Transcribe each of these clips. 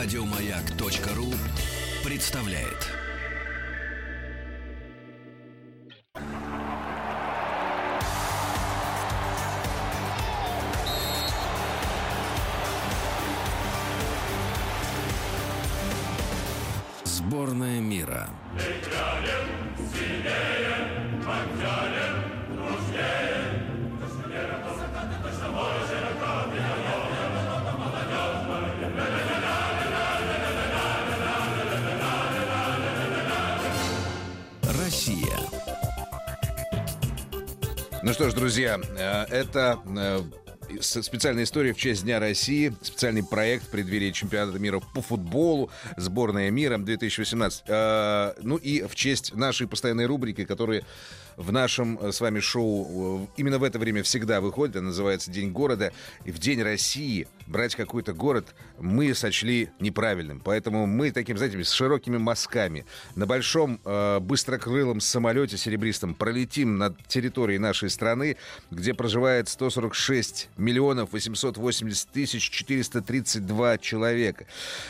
Радиомаяк.ру представляет. Сборная мира. Россия. Ну что ж, друзья, э, это э, специальная история в честь Дня России, специальный проект в преддверии чемпионата мира по футболу, сборная мира 2018. Э, Ну и в честь нашей постоянной рубрики, которая в нашем э, с вами шоу э, именно в это время всегда выходит, она называется «День города». И в День России брать какой-то город мы сочли неправильным. Поэтому мы таким, знаете, с широкими мазками на большом э, быстрокрылом самолете серебристом пролетим над территорией нашей страны, где проживает 146 миллионов 880 тысяч 432 человека,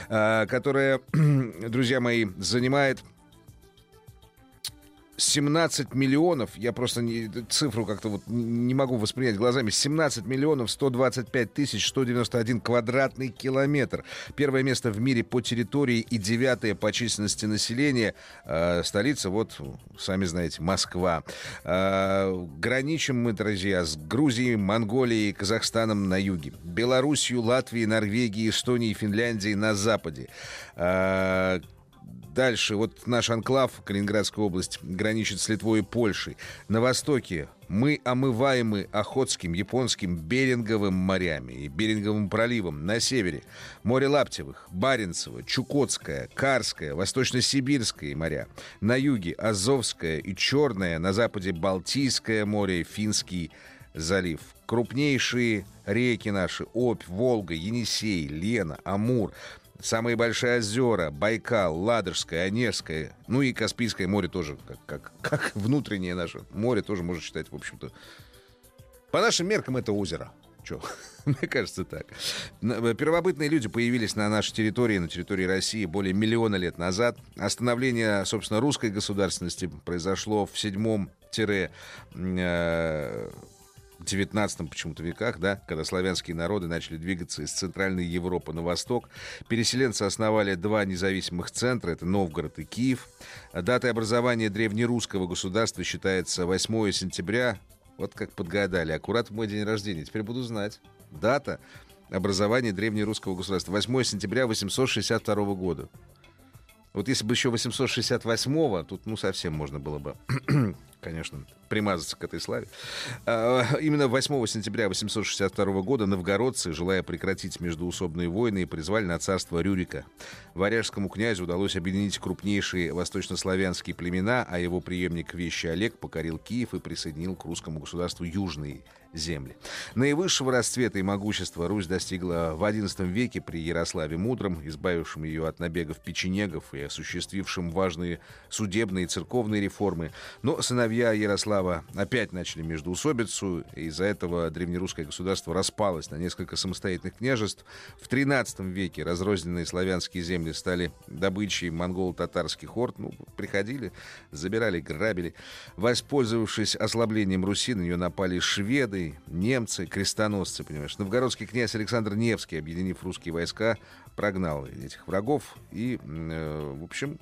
э, которая, друзья мои, занимает 17 миллионов, я просто не, цифру как-то вот не могу воспринять глазами, 17 миллионов 125 тысяч 191 квадратный километр. Первое место в мире по территории и девятое по численности населения. Э, столица, вот, сами знаете, Москва. Э, граничим мы, друзья, с Грузией, Монголией, Казахстаном на юге. Белоруссию, Латвией, Норвегией, Эстонией, Финляндией на западе. Э, Дальше, вот наш анклав, Калининградская область, граничит с Литвой и Польшей. На востоке мы омываемы Охотским, Японским, Беринговым морями и Беринговым проливом. На севере море Лаптевых, Баренцево, Чукотское, Карское, Восточно-Сибирское моря. На юге Азовское и Черное, на западе Балтийское море, Финский залив. Крупнейшие реки наши – Обь, Волга, Енисей, Лена, Амур – Самые большие озера, Байкал, Ладожское, Онежское, ну и Каспийское море тоже, как, как, как внутреннее наше море, тоже можно считать, в общем-то. По нашим меркам это озеро. Че? Мне кажется так. На- Первобытные люди появились на нашей территории, на территории России более миллиона лет назад. Остановление, собственно, русской государственности произошло в седьмом тире 19 почему-то веках, да, когда славянские народы начали двигаться из Центральной Европы на восток. Переселенцы основали два независимых центра, это Новгород и Киев. Датой образования древнерусского государства считается 8 сентября, вот как подгадали, аккурат в мой день рождения. Теперь буду знать. Дата образования древнерусского государства 8 сентября 862 года. Вот если бы еще 868-го, тут ну совсем можно было бы, конечно, примазаться к этой славе. А, Именно 8 сентября 862 года новгородцы, желая прекратить междуусобные войны, призвали на царство Рюрика. Варяжскому князю удалось объединить крупнейшие восточнославянские племена, а его преемник Вещи Олег покорил Киев и присоединил к русскому государству южные земли. Наивысшего расцвета и могущества Русь достигла в XI веке при Ярославе Мудром, избавившем ее от набегов печенегов и осуществившим важные судебные и церковные реформы. Но сыновья Ярослава опять начали междоусобицу, и из-за этого древнерусское государство распалось на несколько самостоятельных княжеств. В XIII веке разрозненные славянские земли стали добычей монголо-татарских орд. Ну, приходили, забирали, грабили. Воспользовавшись ослаблением Руси, на нее напали шведы, немцы, крестоносцы, понимаешь. Новгородский князь Александр Невский, объединив русские войска, прогнал этих врагов и, э, в общем,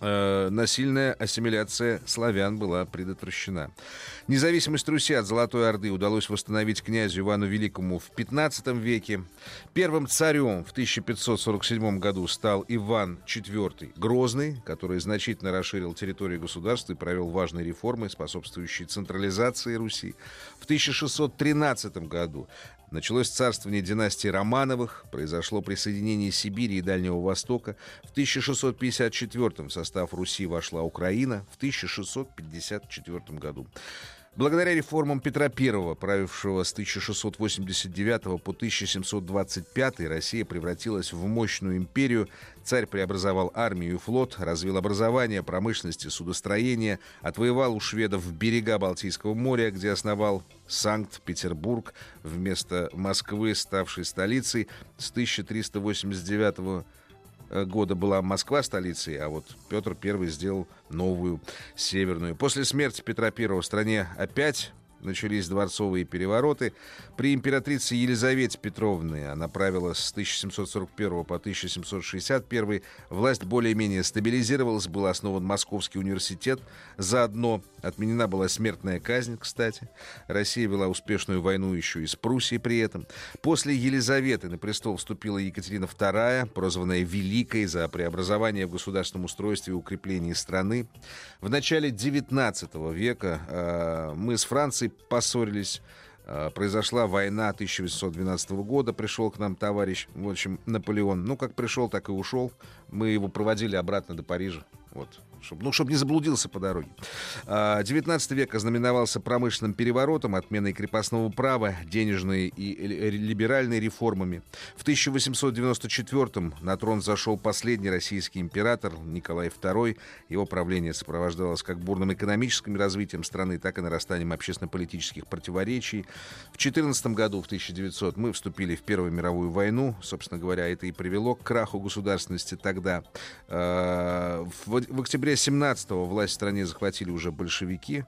э, насильная ассимиляция славян была предотвращена. Независимость Руси от Золотой Орды удалось восстановить князю Ивану Великому в 15 веке. Первым царем в 1547 году стал Иван IV Грозный, который значительно расширил территорию государства и провел важные реформы, способствующие централизации Руси. В 1613 году Началось царствование династии Романовых, произошло присоединение Сибири и Дальнего Востока. В 1654 в состав Руси вошла Украина, в 1654 году Благодаря реформам Петра I, правившего с 1689 по 1725, Россия превратилась в мощную империю. Царь преобразовал армию и флот, развил образование, промышленность и судостроение, отвоевал у шведов берега Балтийского моря, где основал Санкт-Петербург вместо Москвы, ставшей столицей с 1389 года года была Москва столицей, а вот Петр I сделал новую северную. После смерти Петра I в стране опять начались дворцовые перевороты. При императрице Елизавете Петровне она правила с 1741 по 1761. Власть более-менее стабилизировалась, был основан Московский университет. Заодно отменена была смертная казнь, кстати. Россия вела успешную войну еще и с Пруссией при этом. После Елизаветы на престол вступила Екатерина II, прозванная Великой за преобразование в государственном устройстве и укреплении страны. В начале XIX века э, мы с Францией поссорились. Э, произошла война 1812 года. Пришел к нам товарищ, в общем, Наполеон. Ну, как пришел, так и ушел. Мы его проводили обратно до Парижа. Вот чтобы, ну, чтобы не заблудился по дороге. 19 а, век ознаменовался промышленным переворотом, отменой крепостного права, денежной и либеральной реформами. В 1894 на трон зашел последний российский император Николай II. Его правление сопровождалось как бурным экономическим развитием страны, так и нарастанием общественно-политических противоречий. В 14 году, в 1900, мы вступили в Первую мировую войну. Собственно говоря, это и привело к краху государственности тогда. А, в октябре октября 17-го власть в стране захватили уже большевики.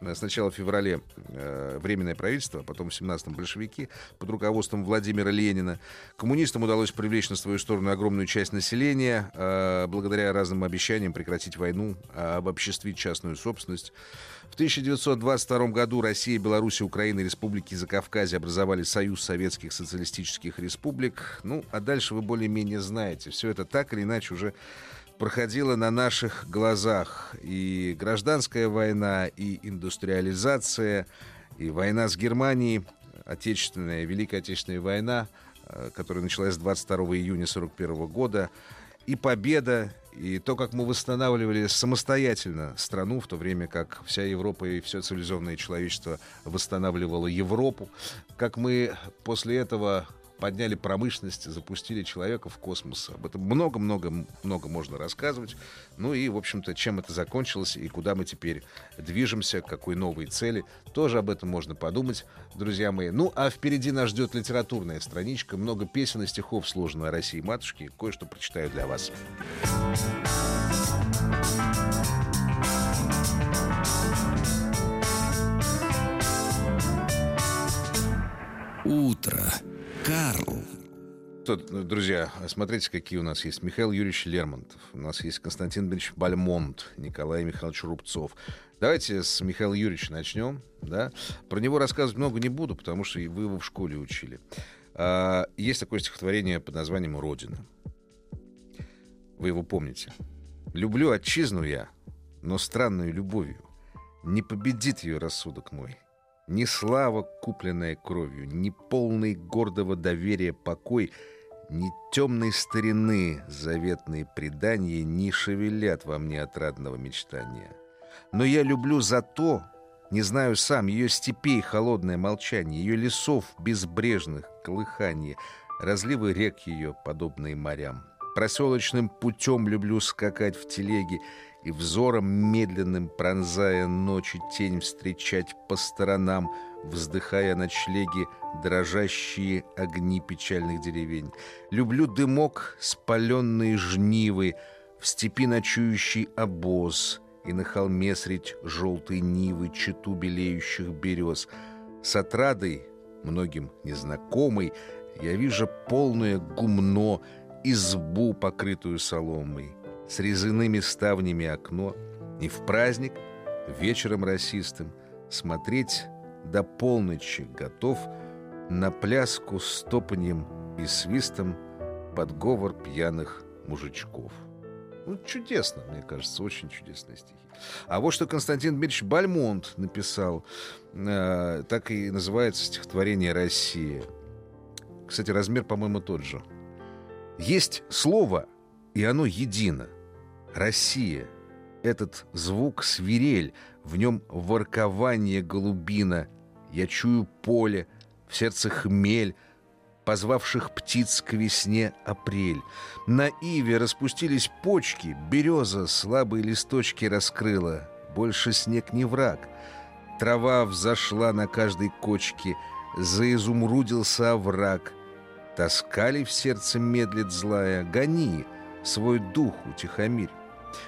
Э, сначала в феврале э, Временное правительство, а потом в 17-м большевики под руководством Владимира Ленина. Коммунистам удалось привлечь на свою сторону огромную часть населения э, благодаря разным обещаниям прекратить войну, обобществить частную собственность. В 1922 году Россия, Беларусь, Украина и Республики Закавказья образовали Союз Советских Социалистических Республик. Ну, а дальше вы более-менее знаете. Все это так или иначе уже проходила на наших глазах. И гражданская война, и индустриализация, и война с Германией, Отечественная, Великая Отечественная война, э, которая началась 22 июня 1941 года, и победа, и то, как мы восстанавливали самостоятельно страну, в то время как вся Европа и все цивилизованное человечество восстанавливало Европу, как мы после этого подняли промышленность, запустили человека в космос. Об этом много-много-много можно рассказывать. Ну и, в общем-то, чем это закончилось и куда мы теперь движемся, какой новой цели, тоже об этом можно подумать, друзья мои. Ну, а впереди нас ждет литературная страничка, много песен и стихов сложно о России матушки. Кое-что прочитаю для вас. Утро. Карл. Тут, ну, друзья, смотрите, какие у нас есть. Михаил Юрьевич Лермонтов. У нас есть Константин Ильич Бальмонт, Николай Михайлович Рубцов. Давайте с Михаила Юрьевича начнем. Да? Про него рассказывать много не буду, потому что вы его в школе учили. А, есть такое стихотворение под названием «Родина». Вы его помните. «Люблю отчизну я, но странную любовью. Не победит ее рассудок мой. Ни слава, купленная кровью, ни полный гордого доверия покой, ни темной старины заветные предания не шевелят во мне отрадного мечтания. Но я люблю за то, не знаю сам, ее степей холодное молчание, ее лесов безбрежных колыхание, разливы рек ее, подобные морям. Проселочным путем люблю скакать в телеге и взором медленным, пронзая ночи, тень встречать по сторонам, вздыхая ночлеги дрожащие огни печальных деревень. Люблю дымок, спаленные жнивы, в степи ночующий обоз, и на холме средь желтой нивы чету белеющих берез. С отрадой, многим незнакомой, я вижу полное гумно, избу, покрытую соломой с резными ставнями окно, и в праздник, вечером расистым, смотреть до полночи готов на пляску с топаньем и свистом под говор пьяных мужичков. Ну, чудесно, мне кажется, очень чудесные стихи. А вот что Константин Дмитриевич Бальмонт написал, э, так и называется стихотворение «Россия». Кстати, размер, по-моему, тот же. Есть слово, и оно едино. Россия. Этот звук свирель В нем воркование голубина, я чую поле, в сердце хмель, позвавших птиц к весне апрель. На иве распустились почки, береза слабые листочки раскрыла. Больше снег не враг. Трава взошла на каждой кочке, заизумрудился овраг. Тоскали в сердце медлит злая, гони, свой дух утихомирь.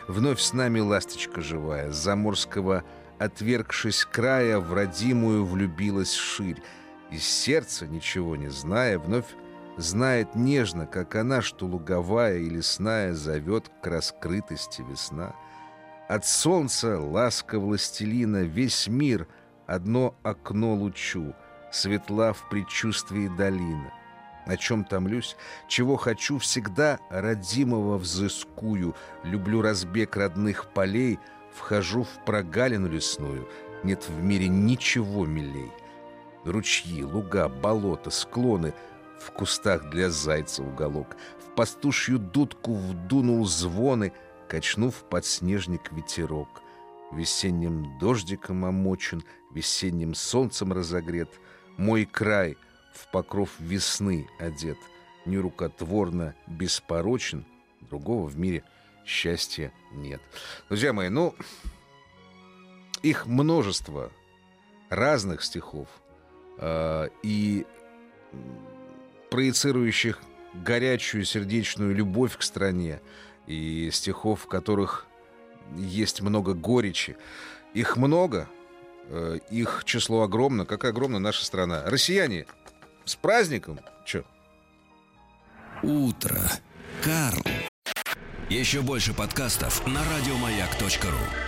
Вновь с нами ласточка живая, заморского отвергшись края, в родимую влюбилась ширь. Из сердца, ничего не зная, вновь знает нежно, как она, что луговая и лесная зовет к раскрытости весна. От солнца, ласка властелина, весь мир одно окно лучу, светла в предчувствии долина. О чем томлюсь, чего хочу, всегда родимого взыскую, люблю разбег родных полей, вхожу в прогалину лесную, нет в мире ничего милей. Ручьи, луга, болота, склоны, в кустах для зайца уголок, в пастушью дудку вдунул звоны, качнув подснежник ветерок. Весенним дождиком омочен, весенним солнцем разогрет, мой край — в покров весны одет, нерукотворно беспорочен, другого в мире счастья нет. Друзья мои, ну, их множество разных стихов э, и проецирующих горячую сердечную любовь к стране, и стихов, в которых есть много горечи. Их много, э, их число огромно, как огромна наша страна. Россияне, с праздником! Че? Утро. Карл. Еще больше подкастов на радиомаяк.ру